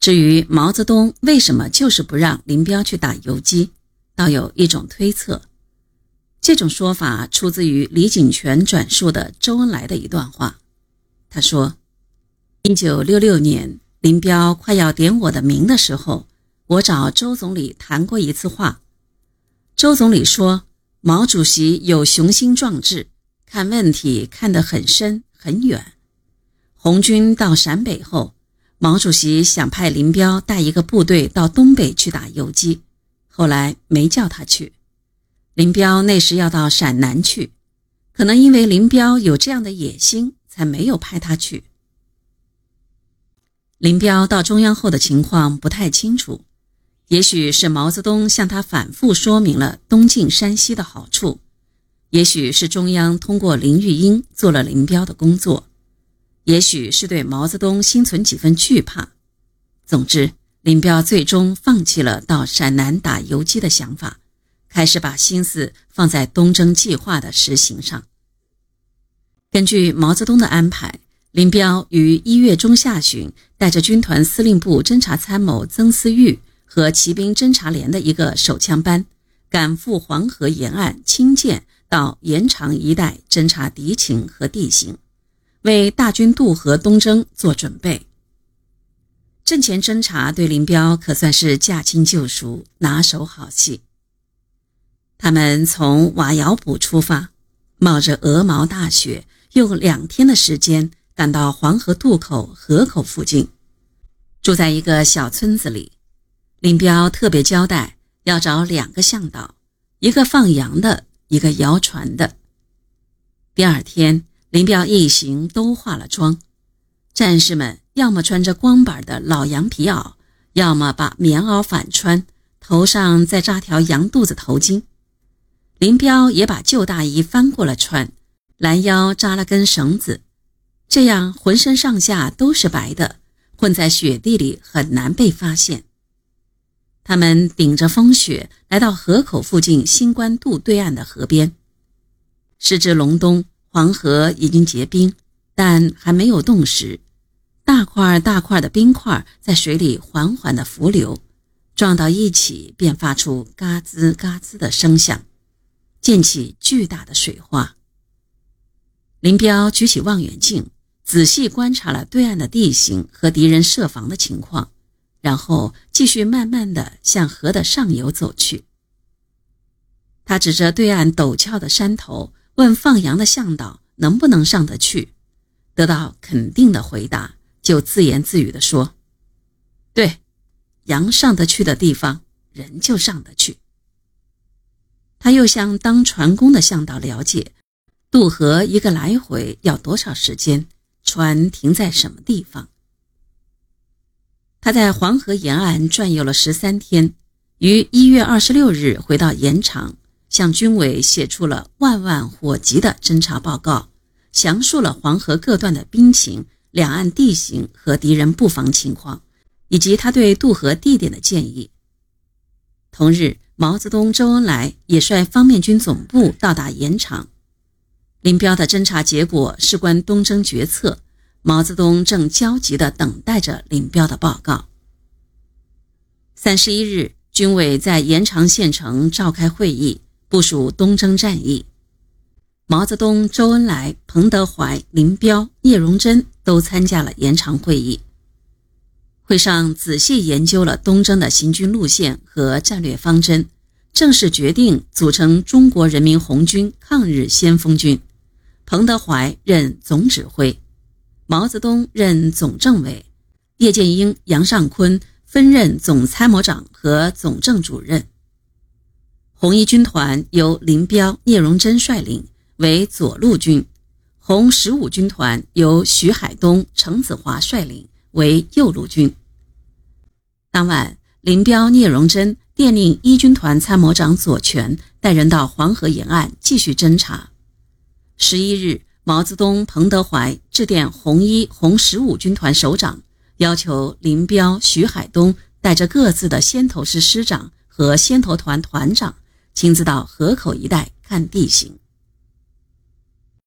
至于毛泽东为什么就是不让林彪去打游击，倒有一种推测。这种说法出自于李井泉转述的周恩来的一段话。他说：“一九六六年，林彪快要点我的名的时候，我找周总理谈过一次话。周总理说，毛主席有雄心壮志，看问题看得很深很远。红军到陕北后。”毛主席想派林彪带一个部队到东北去打游击，后来没叫他去。林彪那时要到陕南去，可能因为林彪有这样的野心，才没有派他去。林彪到中央后的情况不太清楚，也许是毛泽东向他反复说明了东进山西的好处，也许是中央通过林玉英做了林彪的工作。也许是对毛泽东心存几分惧怕。总之，林彪最终放弃了到陕南打游击的想法，开始把心思放在东征计划的实行上。根据毛泽东的安排，林彪于一月中下旬带着军团司令部侦察参谋曾思玉和骑兵侦察连的一个手枪班，赶赴黄河沿岸清涧到延长一带侦察敌情和地形。为大军渡河东征做准备。阵前侦察对林彪可算是驾轻就熟，拿手好戏。他们从瓦窑堡出发，冒着鹅毛大雪，用两天的时间赶到黄河渡口河口附近，住在一个小村子里。林彪特别交代要找两个向导，一个放羊的，一个摇船的。第二天。林彪一行都化了妆，战士们要么穿着光板的老羊皮袄，要么把棉袄反穿，头上再扎条羊肚子头巾。林彪也把旧大衣翻过了穿，拦腰扎了根绳子，这样浑身上下都是白的，混在雪地里很难被发现。他们顶着风雪来到河口附近新官渡对岸的河边，时值隆冬。黄河已经结冰，但还没有冻实。大块大块的冰块在水里缓缓地浮流，撞到一起便发出嘎吱嘎吱的声响，溅起巨大的水花。林彪举起望远镜，仔细观察了对岸的地形和敌人设防的情况，然后继续慢慢地向河的上游走去。他指着对岸陡峭的山头。问放羊的向导能不能上得去，得到肯定的回答，就自言自语地说：“对，羊上得去的地方，人就上得去。”他又向当船工的向导了解，渡河一个来回要多少时间，船停在什么地方。他在黄河沿岸转悠了十三天，于一月二十六日回到盐场。向军委写出了万万火急的侦察报告，详述了黄河各段的兵情、两岸地形和敌人布防情况，以及他对渡河地点的建议。同日，毛泽东、周恩来也率方面军总部到达盐场。林彪的侦察结果事关东征决策，毛泽东正焦急地等待着林彪的报告。三十一日，军委在延长县城召开会议。部署东征战役，毛泽东、周恩来、彭德怀、林彪、聂荣臻都参加了延长会议。会上仔细研究了东征的行军路线和战略方针，正式决定组成中国人民红军抗日先锋军，彭德怀任总指挥，毛泽东任总政委，叶剑英、杨尚昆分任总参谋长和总政主任。红一军团由林彪、聂荣臻率领，为左路军；红十五军团由徐海东、程子华率领，为右路军。当晚，林彪、聂荣臻电令一军团参谋长左权带人到黄河沿岸继续侦察。十一日，毛泽东、彭德怀致电红一、红十五军团首长，要求林彪、徐海东带着各自的先头师师长和先头团团长。亲自到河口一带看地形。